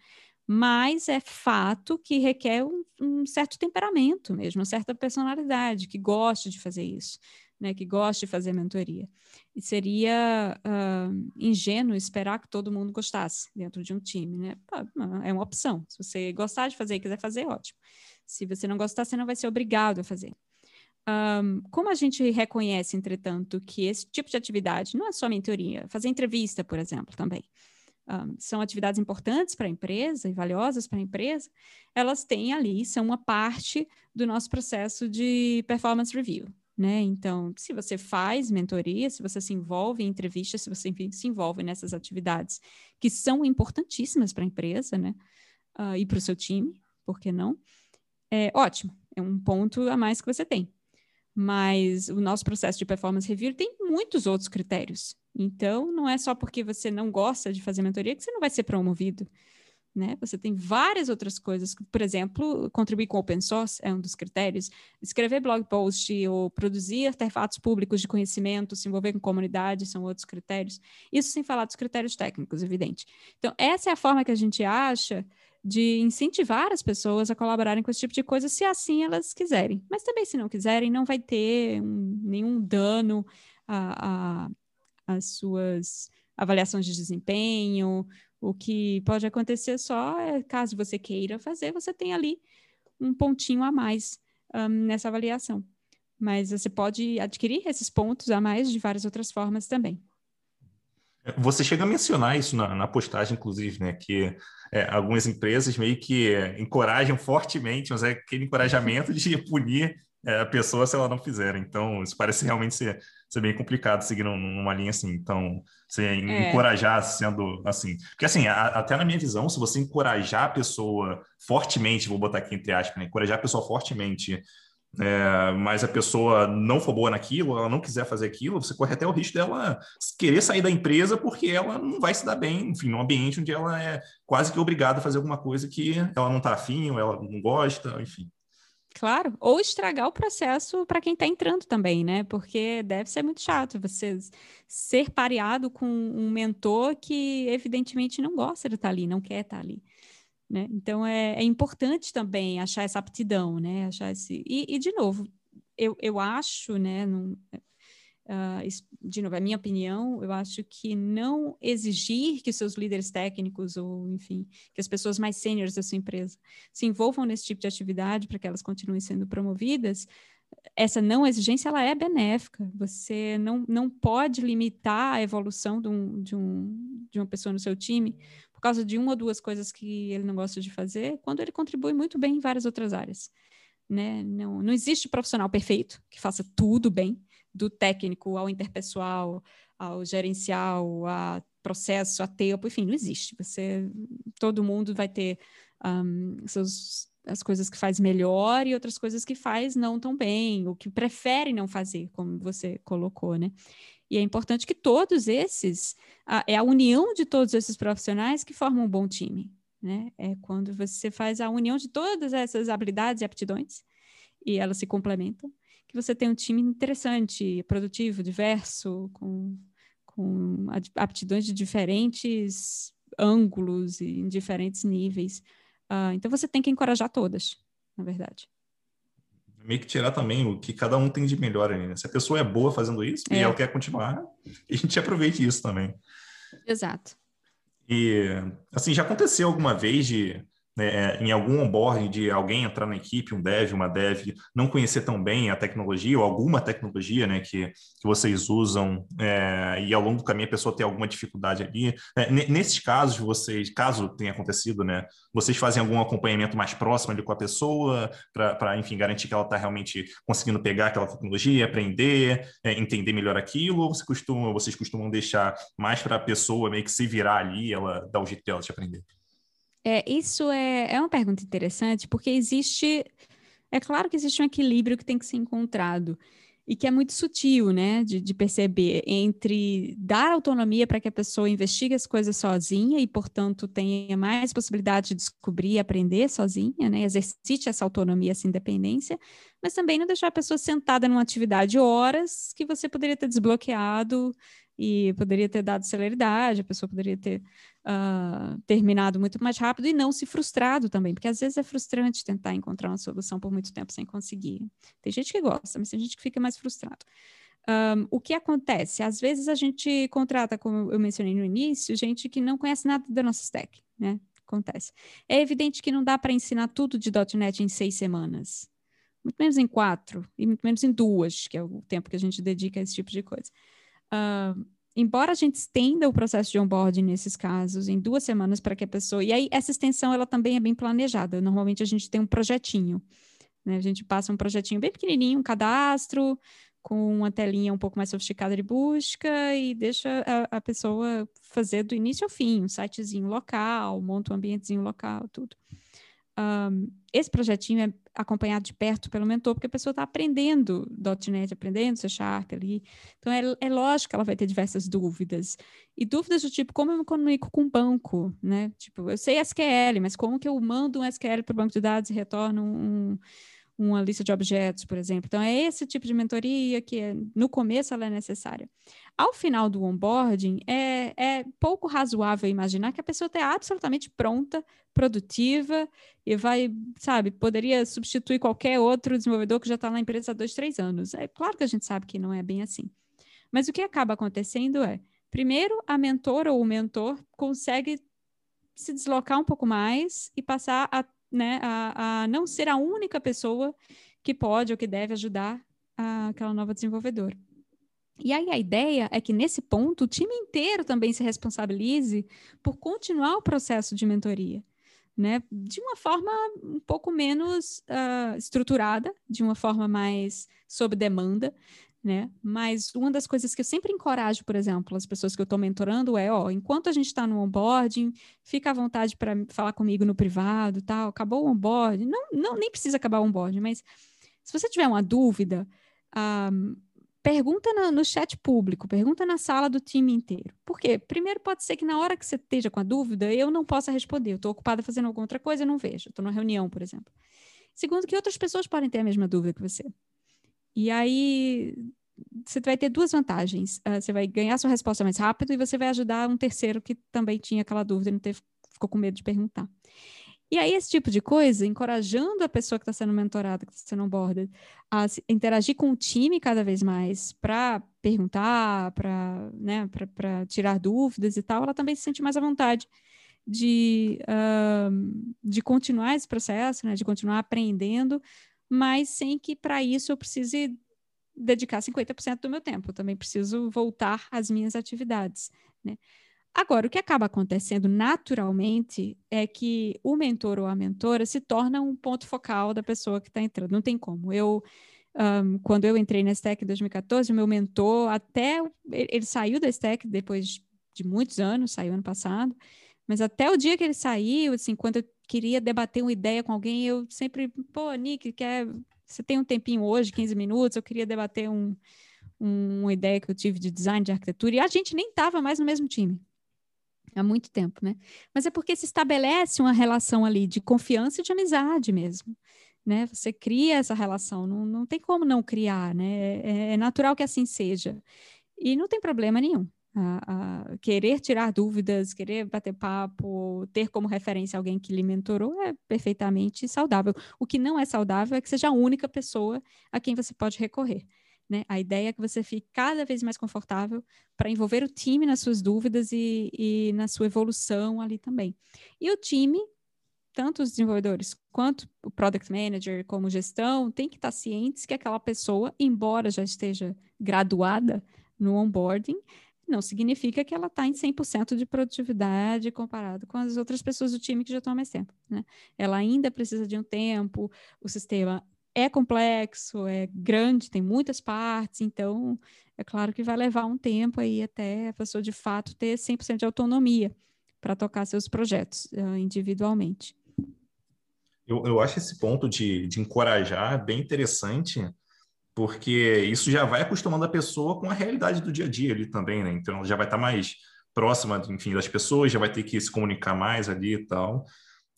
Mas é fato que requer um, um certo temperamento mesmo, uma certa personalidade, que goste de fazer isso. Né, que goste de fazer mentoria. E seria uh, ingênuo esperar que todo mundo gostasse dentro de um time, né? É uma opção. Se você gostar de fazer e quiser fazer, ótimo. Se você não gostar, você não vai ser obrigado a fazer. Um, como a gente reconhece, entretanto, que esse tipo de atividade não é só mentoria, fazer entrevista, por exemplo, também. Um, são atividades importantes para a empresa e valiosas para a empresa, elas têm ali, são uma parte do nosso processo de performance review. Né? Então, se você faz mentoria, se você se envolve em entrevistas, se você enfim, se envolve nessas atividades que são importantíssimas para a empresa, né? Uh, e para o seu time, por que não? É ótimo, é um ponto a mais que você tem. Mas o nosso processo de performance review tem muitos outros critérios. Então, não é só porque você não gosta de fazer mentoria que você não vai ser promovido né? Você tem várias outras coisas, por exemplo, contribuir com open source é um dos critérios, escrever blog post ou produzir artefatos públicos de conhecimento, se envolver com comunidade, são outros critérios. Isso sem falar dos critérios técnicos, evidente. Então, essa é a forma que a gente acha de incentivar as pessoas a colaborarem com esse tipo de coisa, se assim elas quiserem. Mas também, se não quiserem, não vai ter um, nenhum dano às suas avaliações de desempenho, o que pode acontecer só é, caso você queira fazer, você tem ali um pontinho a mais um, nessa avaliação. Mas você pode adquirir esses pontos a mais de várias outras formas também.
Você chega a mencionar isso na, na postagem, inclusive, né? Que é, algumas empresas meio que é, encorajam fortemente, mas é aquele encorajamento de punir é, a pessoa se ela não fizer. Então, isso parece realmente ser, ser bem complicado seguir numa linha assim. Então, você é. encorajar sendo assim. Porque, assim, a, até na minha visão, se você encorajar a pessoa fortemente, vou botar aqui entre aspas, né? encorajar a pessoa fortemente, é, mas a pessoa não for boa naquilo, ela não quiser fazer aquilo, você corre até o risco dela querer sair da empresa porque ela não vai se dar bem, enfim, num ambiente onde ela é quase que obrigada a fazer alguma coisa que ela não está afim, ou ela não gosta, enfim.
Claro, ou estragar o processo para quem está entrando também, né? Porque deve ser muito chato você ser pareado com um mentor que evidentemente não gosta de estar tá ali, não quer estar tá ali. Né? Então é, é, importante também achar essa aptidão, né? Achar esse e, e de novo, eu, eu acho, né? Num, Uh, de novo, é a minha opinião, eu acho que não exigir que seus líderes técnicos ou, enfim, que as pessoas mais sêniores da sua empresa se envolvam nesse tipo de atividade para que elas continuem sendo promovidas, essa não exigência, ela é benéfica. Você não, não pode limitar a evolução de, um, de, um, de uma pessoa no seu time por causa de uma ou duas coisas que ele não gosta de fazer, quando ele contribui muito bem em várias outras áreas. Né? Não, não existe profissional perfeito que faça tudo bem, do técnico ao interpessoal, ao gerencial, a processo, a tempo, enfim, não existe. Você, todo mundo vai ter um, seus, as coisas que faz melhor e outras coisas que faz não tão bem, ou que prefere não fazer, como você colocou, né? E é importante que todos esses, a, é a união de todos esses profissionais que formam um bom time, né? É quando você faz a união de todas essas habilidades e aptidões e elas se complementam você tem um time interessante, produtivo, diverso, com, com aptidões de diferentes ângulos e em diferentes níveis. Uh, então você tem que encorajar todas, na verdade.
Meio que tirar também o que cada um tem de melhor ali, né? Se a pessoa é boa fazendo isso é. e ela quer continuar, [LAUGHS] a gente aproveite isso também.
Exato.
E, assim, já aconteceu alguma vez de né, em algum onboarding de alguém entrar na equipe, um dev, uma dev, não conhecer tão bem a tecnologia ou alguma tecnologia né, que, que vocês usam é, e ao longo do caminho a pessoa tem alguma dificuldade ali. É, nesses casos, vocês, caso tenha acontecido, né, vocês fazem algum acompanhamento mais próximo ali com a pessoa para, enfim, garantir que ela está realmente conseguindo pegar aquela tecnologia, aprender, é, entender melhor aquilo, ou você costuma, vocês costumam deixar mais para a pessoa meio que se virar ali, ela dar o jeito dela de aprender?
É, isso é, é uma pergunta interessante, porque existe. É claro que existe um equilíbrio que tem que ser encontrado e que é muito sutil, né, de, de perceber entre dar autonomia para que a pessoa investigue as coisas sozinha e, portanto, tenha mais possibilidade de descobrir e aprender sozinha, né, exercite essa autonomia, essa independência, mas também não deixar a pessoa sentada numa atividade horas que você poderia ter desbloqueado e poderia ter dado celeridade, a pessoa poderia ter uh, terminado muito mais rápido e não se frustrado também, porque às vezes é frustrante tentar encontrar uma solução por muito tempo sem conseguir. Tem gente que gosta, mas tem gente que fica mais frustrado. Um, o que acontece? Às vezes a gente contrata, como eu mencionei no início, gente que não conhece nada da nossa stack, né? Acontece. É evidente que não dá para ensinar tudo de .NET em seis semanas. Muito menos em quatro, e muito menos em duas, que é o tempo que a gente dedica a esse tipo de coisa. Uh, embora a gente estenda o processo de onboarding nesses casos em duas semanas para que a pessoa. E aí, essa extensão ela também é bem planejada. Normalmente a gente tem um projetinho. Né? A gente passa um projetinho bem pequenininho, um cadastro, com uma telinha um pouco mais sofisticada de busca e deixa a, a pessoa fazer do início ao fim, um sitezinho local, monta um ambientezinho local, tudo. Um, esse projetinho é acompanhado de perto pelo mentor, porque a pessoa está aprendendo .NET, aprendendo C Sharp ali. Então, é, é lógico que ela vai ter diversas dúvidas. E dúvidas do tipo, como eu me comunico com o banco, né? Tipo, eu sei SQL, mas como que eu mando um SQL para o banco de dados e retorno um, uma lista de objetos, por exemplo. Então, é esse tipo de mentoria que, no começo, ela é necessária. Ao final do onboarding, é, é pouco razoável imaginar que a pessoa está absolutamente pronta, produtiva e vai, sabe, poderia substituir qualquer outro desenvolvedor que já está na empresa há dois, três anos. É claro que a gente sabe que não é bem assim. Mas o que acaba acontecendo é, primeiro, a mentora ou o mentor consegue se deslocar um pouco mais e passar a né, a, a não ser a única pessoa que pode ou que deve ajudar a, aquela nova desenvolvedora. E aí a ideia é que nesse ponto o time inteiro também se responsabilize por continuar o processo de mentoria, né? De uma forma um pouco menos uh, estruturada, de uma forma mais sob demanda, né? Mas uma das coisas que eu sempre encorajo, por exemplo, as pessoas que eu estou mentorando é, ó, enquanto a gente está no onboarding, fica à vontade para falar comigo no privado, tal. Acabou o onboarding, não, não nem precisa acabar o onboarding, mas se você tiver uma dúvida, um, pergunta no, no, chat público, pergunta na sala do time inteiro. Por quê? Primeiro, pode ser que na hora que você esteja com a dúvida, eu não possa responder. Eu estou ocupada fazendo alguma outra coisa, eu não vejo. Estou numa reunião, por exemplo. Segundo, que outras pessoas podem ter a mesma dúvida que você. E aí você vai ter duas vantagens. Uh, você vai ganhar sua resposta mais rápido e você vai ajudar um terceiro que também tinha aquela dúvida e não teve, ficou com medo de perguntar. E aí, esse tipo de coisa, encorajando a pessoa que está sendo mentorada, que está sendo onboarded, a interagir com o time cada vez mais para perguntar, para né, tirar dúvidas e tal, ela também se sente mais à vontade de, uh, de continuar esse processo, né, de continuar aprendendo, mas sem que para isso eu precise dedicar 50% do meu tempo. Eu também preciso voltar às minhas atividades, né? Agora, o que acaba acontecendo naturalmente é que o mentor ou a mentora se torna um ponto focal da pessoa que está entrando. Não tem como. Eu, um, quando eu entrei na Stack em 2014, o meu mentor, até ele saiu da Stack depois de muitos anos, saiu ano passado, mas até o dia que ele saiu, assim, quando eu queria debater uma ideia com alguém, eu sempre, pô, Nick, quer você tem um tempinho hoje, 15 minutos, eu queria debater um, um, uma ideia que eu tive de design de arquitetura, e a gente nem estava mais no mesmo time. Há muito tempo, né? Mas é porque se estabelece uma relação ali de confiança e de amizade mesmo. Né? Você cria essa relação, não, não tem como não criar, né? É, é natural que assim seja. E não tem problema nenhum a, querer tirar dúvidas, querer bater papo, ter como referência alguém que lhe mentorou é perfeitamente saudável. O que não é saudável é que seja a única pessoa a quem você pode recorrer. Né? A ideia é que você fique cada vez mais confortável para envolver o time nas suas dúvidas e, e na sua evolução ali também. E o time, tanto os desenvolvedores quanto o product manager, como gestão, tem que estar cientes que aquela pessoa, embora já esteja graduada no onboarding, não significa que ela está em 100% de produtividade comparado com as outras pessoas do time que já estão há mais tempo. Né? Ela ainda precisa de um tempo, o sistema é complexo, é grande, tem muitas partes, então é claro que vai levar um tempo aí até a pessoa de fato ter 100% de autonomia para tocar seus projetos uh, individualmente.
Eu, eu acho esse ponto de, de encorajar bem interessante, porque isso já vai acostumando a pessoa com a realidade do dia a dia ali também, né? Então, já vai estar mais próxima, enfim, das pessoas, já vai ter que se comunicar mais ali e tal.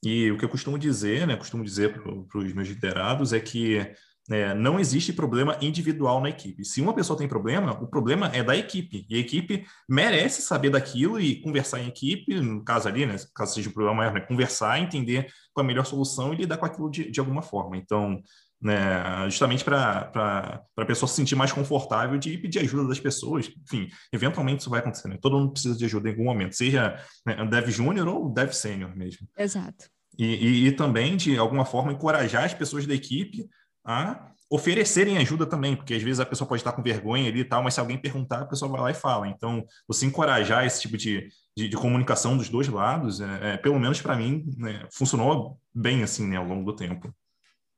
E o que eu costumo dizer, né, costumo dizer para os meus liderados é que é, não existe problema individual na equipe. Se uma pessoa tem problema, o problema é da equipe. E a equipe merece saber daquilo e conversar em equipe, no caso ali, né, caso seja um problema maior, né, conversar, entender qual é a melhor solução e lidar com aquilo de, de alguma forma. Então, né, justamente para a pessoa se sentir mais confortável de pedir ajuda das pessoas. Enfim, eventualmente isso vai acontecer, né? Todo mundo precisa de ajuda em algum momento, seja né, dev júnior ou dev sênior mesmo.
Exato.
E, e, e, também, de alguma forma, encorajar as pessoas da equipe a oferecerem ajuda também, porque às vezes a pessoa pode estar com vergonha ali e tal, mas se alguém perguntar, a pessoa vai lá e fala. Então, você encorajar esse tipo de, de, de comunicação dos dois lados, é, é pelo menos para mim, né, funcionou bem assim né, ao longo do tempo.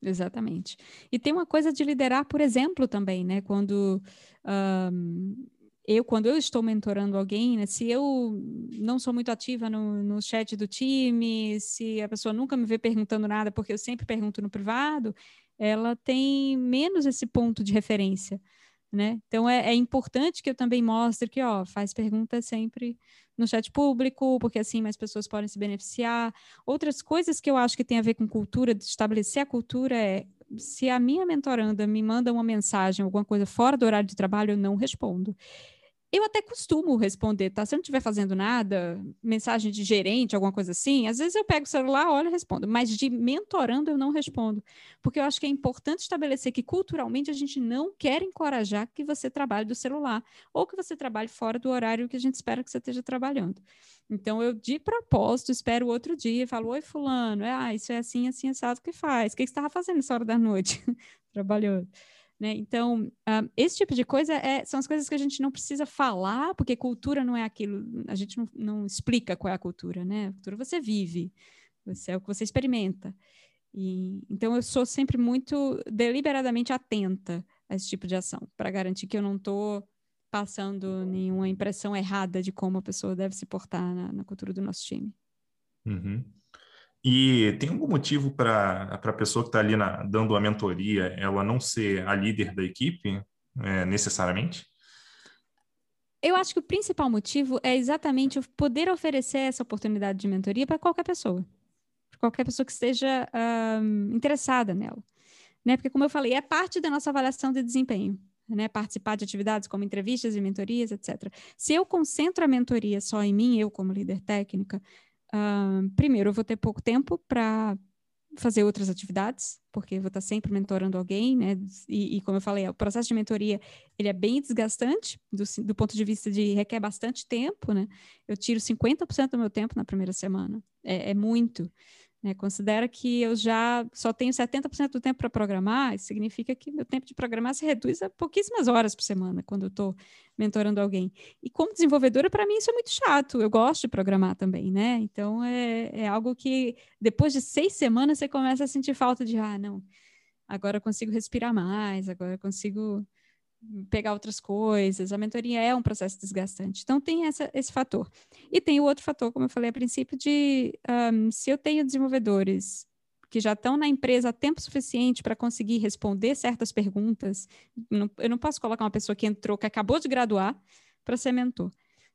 Exatamente. E tem uma coisa de liderar, por exemplo, também, né? Quando um, eu, quando eu estou mentorando alguém, né? Se eu não sou muito ativa no, no chat do time, se a pessoa nunca me vê perguntando nada, porque eu sempre pergunto no privado, ela tem menos esse ponto de referência. Né? Então é, é, importante que eu também mostre que ó, faz perguntas sempre no chat público, porque assim mais pessoas podem se beneficiar. Outras coisas que eu acho que tem a ver com cultura, de estabelecer a cultura é se a minha mentoranda me manda uma mensagem, alguma coisa fora do horário de trabalho, eu não respondo. Eu até costumo responder, tá? Se eu não estiver fazendo nada, mensagem de gerente, alguma coisa assim, às vezes eu pego o celular, olho e respondo, mas de mentorando eu não respondo, porque eu acho que é importante estabelecer que culturalmente a gente não quer encorajar que você trabalhe do celular ou que você trabalhe fora do horário que a gente espera que você esteja trabalhando. Então eu de propósito espero outro dia e falo: "Oi fulano, é, ah, isso é assim, assim assado que faz. O que você estava fazendo nessa hora da noite?" [LAUGHS] Trabalhando. Né? Então, uh, esse tipo de coisa é, são as coisas que a gente não precisa falar, porque cultura não é aquilo, a gente não, não explica qual é a cultura, né? A cultura você vive, você é o que você experimenta. E, então, eu sou sempre muito deliberadamente atenta a esse tipo de ação, para garantir que eu não estou passando nenhuma impressão errada de como a pessoa deve se portar na, na cultura do nosso time.
Uhum. E tem algum motivo para a pessoa que está ali na, dando a mentoria, ela não ser a líder da equipe, é, necessariamente?
Eu acho que o principal motivo é exatamente poder oferecer essa oportunidade de mentoria para qualquer pessoa, para qualquer pessoa que esteja um, interessada nela. Né? Porque, como eu falei, é parte da nossa avaliação de desempenho. Né, participar de atividades como entrevistas e mentorias, etc. Se eu concentro a mentoria só em mim, eu como líder técnica, Uh, primeiro, eu vou ter pouco tempo para fazer outras atividades, porque eu vou estar sempre mentorando alguém, né? E, e, como eu falei, o processo de mentoria ele é bem desgastante do, do ponto de vista de requer bastante tempo, né? Eu tiro 50% do meu tempo na primeira semana, é, é muito. Né? Considera que eu já só tenho 70% do tempo para programar, isso significa que meu tempo de programar se reduz a pouquíssimas horas por semana quando eu estou mentorando alguém. E como desenvolvedora, para mim isso é muito chato, eu gosto de programar também, né? Então é, é algo que depois de seis semanas você começa a sentir falta de, ah, não, agora eu consigo respirar mais, agora eu consigo pegar outras coisas. A mentoria é um processo desgastante. Então, tem essa, esse fator. E tem o outro fator, como eu falei a princípio, de um, se eu tenho desenvolvedores que já estão na empresa há tempo suficiente para conseguir responder certas perguntas, não, eu não posso colocar uma pessoa que entrou, que acabou de graduar, para ser mentor.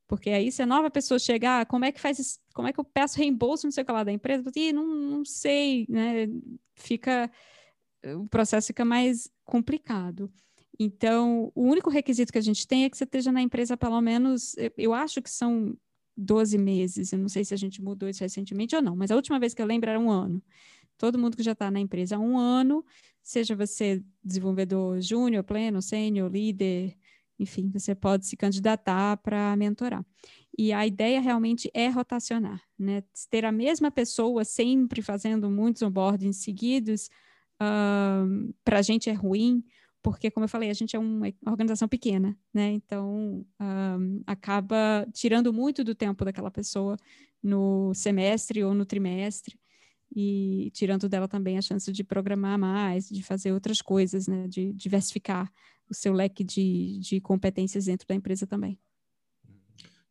Porque aí, se a nova pessoa chegar, ah, como é que faz, como é que eu peço reembolso, não sei o que lá da empresa? E não, não sei, né? Fica, o processo fica mais complicado. Então, o único requisito que a gente tem é que você esteja na empresa pelo menos, eu acho que são 12 meses, eu não sei se a gente mudou isso recentemente ou não, mas a última vez que eu lembro era um ano. Todo mundo que já está na empresa há um ano, seja você desenvolvedor júnior, pleno, sênior, líder, enfim, você pode se candidatar para mentorar. E a ideia realmente é rotacionar, né? Ter a mesma pessoa sempre fazendo muitos onboardings seguidos, para a gente é ruim, porque, como eu falei, a gente é uma organização pequena, né? Então, um, acaba tirando muito do tempo daquela pessoa no semestre ou no trimestre e tirando dela também a chance de programar mais, de fazer outras coisas, né? De diversificar o seu leque de, de competências dentro da empresa também.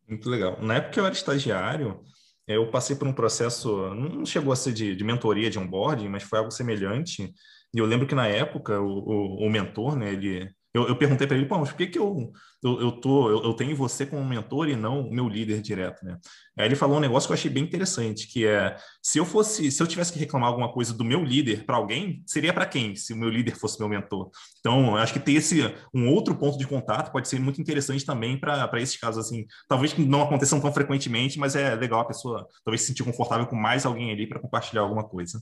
Muito legal. Na época que eu era estagiário, eu passei por um processo, não chegou a ser de, de mentoria, de onboarding, mas foi algo semelhante, e eu lembro que na época o, o, o mentor, né, ele, eu, eu perguntei para ele, pô, mas por que, que eu, eu, eu, tô, eu, eu, tenho você como mentor e não o meu líder direto, né? Aí ele falou um negócio que eu achei bem interessante, que é, se eu fosse, se eu tivesse que reclamar alguma coisa do meu líder para alguém, seria para quem, se o meu líder fosse meu mentor? Então, acho que ter esse, um outro ponto de contato pode ser muito interessante também para esses casos, assim, talvez não aconteçam tão frequentemente, mas é legal a pessoa talvez se sentir confortável com mais alguém ali para compartilhar alguma coisa.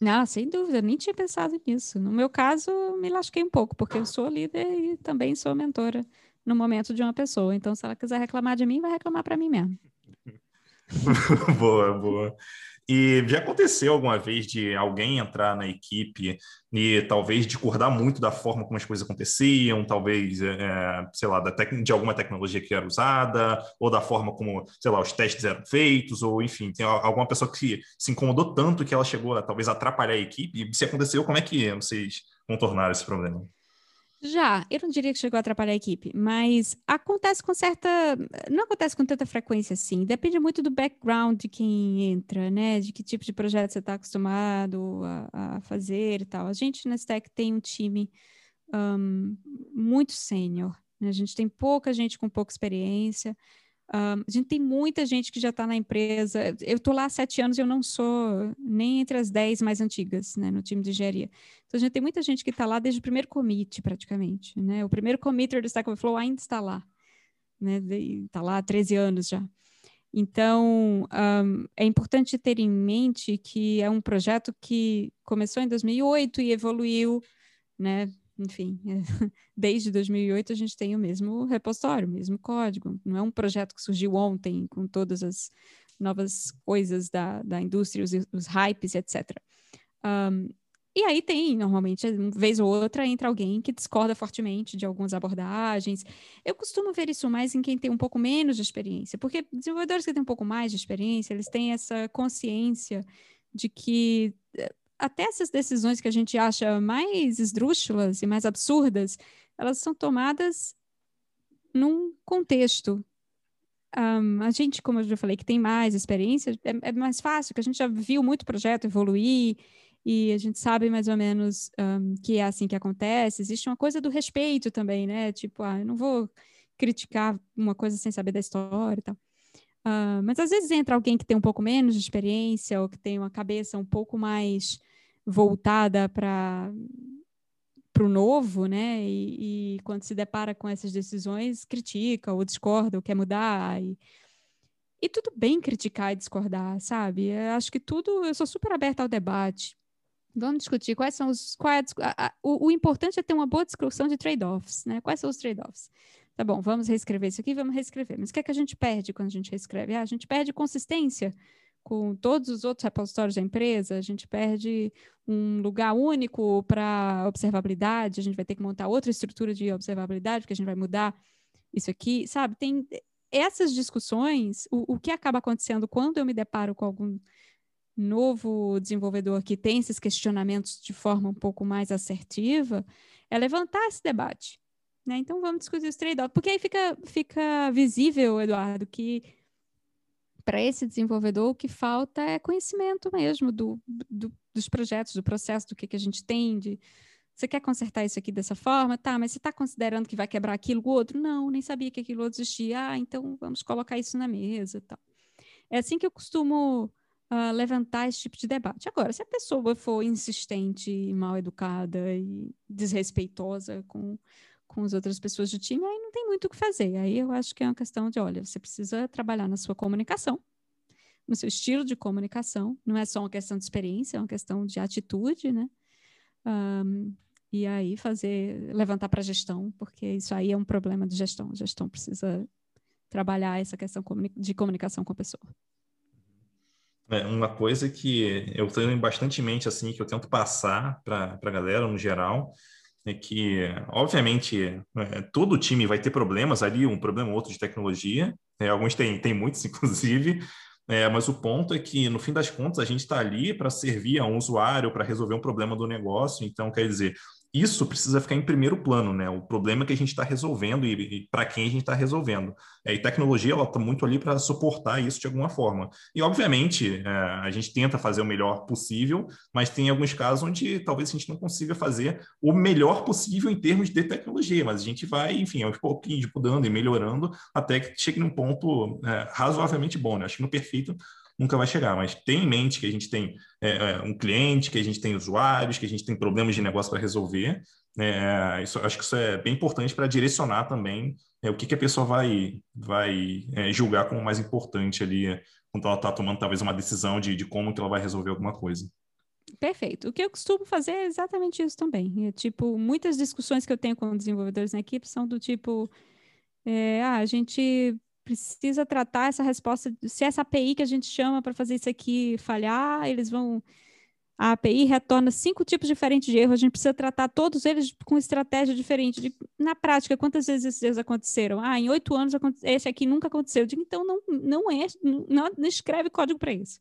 Ah, sem dúvida, nem tinha pensado nisso. No meu caso, me lasquei um pouco, porque eu sou líder e também sou mentora no momento de uma pessoa. Então, se ela quiser reclamar de mim, vai reclamar para mim mesmo. [LAUGHS]
boa, boa. E já aconteceu alguma vez de alguém entrar na equipe e talvez discordar muito da forma como as coisas aconteciam, talvez, é, sei lá, de alguma tecnologia que era usada, ou da forma como, sei lá, os testes eram feitos, ou enfim, tem alguma pessoa que se incomodou tanto que ela chegou a talvez atrapalhar a equipe? E se aconteceu, como é que vocês contornaram esse problema?
Já, eu não diria que chegou a atrapalhar a equipe, mas acontece com certa. Não acontece com tanta frequência assim. Depende muito do background de quem entra, né? De que tipo de projeto você está acostumado a, a, fazer e tal. A gente na Stack tem um time um, muito sênior. Né? A gente tem pouca gente com pouca experiência. Um, a gente tem muita gente que já está na empresa. Eu estou lá há sete anos e eu não sou nem entre as dez mais antigas, né, no time de engenharia. Então, a gente tem muita gente que está lá desde o primeiro commit, praticamente. Né? O primeiro committer do Stack Overflow ainda está lá. Né? Está lá há 13 anos já. Então, um, é importante ter em mente que é um projeto que começou em 2008 e evoluiu, né? Enfim, [LAUGHS] desde 2008 a gente tem o mesmo repositório, o mesmo código. Não é um projeto que surgiu ontem com todas as novas coisas da, da indústria, os, os hypes, etc. Um, e aí tem, normalmente, uma vez ou outra, entra alguém que discorda fortemente de algumas abordagens. Eu costumo ver isso mais em quem tem um pouco menos de experiência, porque desenvolvedores que têm um pouco mais de experiência, eles têm essa consciência de que até essas decisões que a gente acha mais esdrúxulas e mais absurdas, elas são tomadas num contexto. Um, a gente, como eu já falei, que tem mais experiência, é, é, mais fácil, que a gente já viu muito projeto evoluir e a gente sabe mais ou menos um, que é assim que acontece. Existe uma coisa do respeito também, né? Tipo, ah, eu não vou criticar uma coisa sem saber da história e tal. Uh, mas às vezes entra alguém que tem um pouco menos de experiência ou que tem uma cabeça um pouco mais voltada para para o novo, né? E, e, quando se depara com essas decisões, critica ou discorda ou quer mudar. E, e tudo bem criticar e discordar, sabe? Eu acho que tudo, eu sou super aberta ao debate. Vamos discutir quais são os. Qual é a, a, o, o, importante é ter uma boa discussão de trade-offs, né? Quais são os trade-offs? Tá bom, vamos reescrever isso aqui, vamos reescrever. Mas o que é que a gente perde quando a gente reescreve? Ah, a gente perde consistência com todos os outros repositórios da empresa, a gente perde um lugar único para observabilidade, a gente vai ter que montar outra estrutura de observabilidade, porque a gente vai mudar isso aqui, sabe? Tem essas discussões, o, o que acaba acontecendo quando eu me deparo com algum novo desenvolvedor que tem esses questionamentos de forma um pouco mais assertiva, é levantar esse debate. Né? Então vamos discutir os trade-offs, porque aí fica, fica visível, Eduardo, que para esse desenvolvedor, o que falta é conhecimento mesmo do, do, dos projetos, do processo, do que, que a gente tem. De, você quer consertar isso aqui dessa forma? Tá, mas você está considerando que vai quebrar aquilo outro? Não, nem sabia que aquilo outro existia. Ah, então vamos colocar isso na mesa. Tal. É assim que eu costumo uh, levantar esse tipo de debate. Agora, se a pessoa for insistente, mal educada e desrespeitosa com com as outras pessoas do time, aí não tem muito o que fazer. Aí eu acho que é uma questão de, olha, você precisa trabalhar na sua comunicação, no seu estilo de comunicação. Não é só uma questão de experiência, é uma questão de atitude, né? Um, e aí fazer, levantar para a gestão, porque isso aí é um problema de gestão. A gestão precisa trabalhar essa questão de comunicação com a pessoa.
É uma coisa que eu tenho bastante em mente, assim, que eu tento passar para a galera no geral, é que, obviamente, é, todo time vai ter problemas ali, um problema ou outro de tecnologia, é, alguns têm, têm muitos, [LAUGHS] inclusive, é, mas o ponto é que, no fim das contas, a gente está ali para servir a um usuário, para resolver um problema do negócio. Então, quer dizer, isso precisa ficar em primeiro plano, né? O problema que a gente está resolvendo e, e para quem a gente está resolvendo. É, e tecnologia, ela está muito ali para suportar isso de alguma forma. E, obviamente, é, a gente tenta fazer o melhor possível, mas tem alguns casos onde talvez a gente não consiga fazer o melhor possível em termos de tecnologia, mas a gente vai, enfim, aos pouquinhos mudando e melhorando até que chegue num ponto é, razoavelmente bom, né? Acho que no perfeito nunca vai chegar, mas tem em mente que a gente tem é, é, um cliente, que a gente tem usuários, que a gente tem problemas de negócio para resolver. É, isso, acho que isso é bem importante para direcionar também é, o que, que, a pessoa vai, vai é, julgar como mais importante ali quando ela está tomando talvez uma decisão de, de como que ela vai resolver alguma coisa.
Perfeito. O que eu costumo fazer é exatamente isso também. É, tipo, muitas discussões que eu tenho com desenvolvedores na equipe são do tipo, é, ah, a gente precisa tratar essa resposta. Se essa API que a gente chama para fazer isso aqui falhar, eles vão. A API retorna cinco tipos diferentes de erro, a gente precisa tratar todos eles com estratégia diferente. De, na prática, quantas vezes esses erros aconteceram? Ah, em oito anos esse aqui nunca aconteceu. Eu digo, então não, não é, não, não escreve código para isso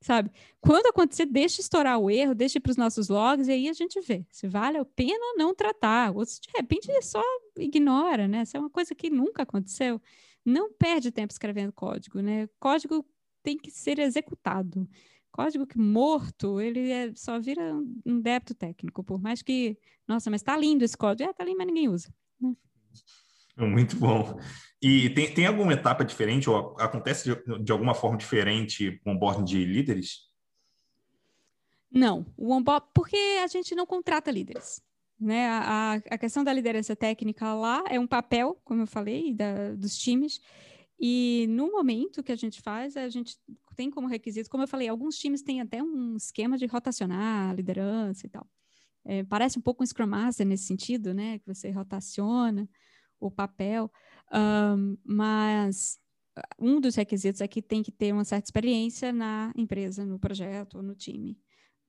sabe? Quando acontecer, deixa estourar o erro, deixa para os nossos logs e aí a gente vê se vale a pena ou não tratar. Ou se de repente só ignora, né? Se é uma coisa que nunca aconteceu, não perde tempo escrevendo código, né? Código tem que ser executado. Código que morto, ele é, só vira um débito técnico, por mais que, nossa, mas está lindo esse código. É, tá lindo, mas ninguém usa. Né? [LAUGHS]
Muito bom. E tem, tem alguma etapa diferente, ou acontece de, de alguma forma diferente o onboarding de líderes?
Não, o onboard, porque a gente não contrata líderes. Né? A, a questão da liderança técnica lá é um papel, como eu falei, da, dos times. E no momento que a gente faz, a gente tem como requisito, como eu falei, alguns times têm até um esquema de rotacionar a liderança e tal. É, parece um pouco um Scrum Master nesse sentido, né? Que você rotaciona o papel, um, mas ah, um dos requisitos é que tem que ter uma certa experiência na empresa, no projeto ou no time.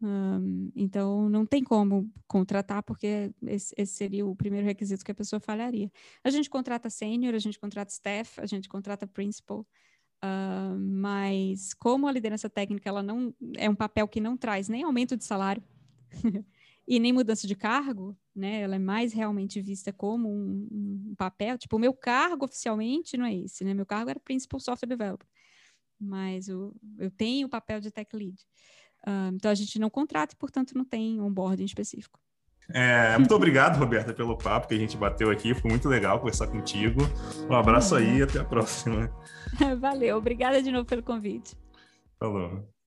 Um, então, não tem como contratar, porque esse, esse, seria o primeiro requisito que a pessoa falharia. A gente contrata sênior, a gente contrata staff, a gente contrata principal, uh, mas como a liderança técnica ela não é um papel que não traz nem aumento de salário [LAUGHS] e nem mudança de cargo, né? Ela é mais realmente vista como um, um, papel. Tipo, o meu cargo oficialmente não é esse, né? Meu cargo era Principal Software Developer, mas o, eu tenho o papel de Tech Lead. Uh, então a gente não contrata e, portanto, não tem um onboarding específico.
É, muito obrigado, Roberta, pelo papo que a gente bateu aqui. Foi muito legal conversar contigo. Um abraço aí e até a próxima. [LAUGHS]
Valeu, obrigada de novo pelo convite.
Falou.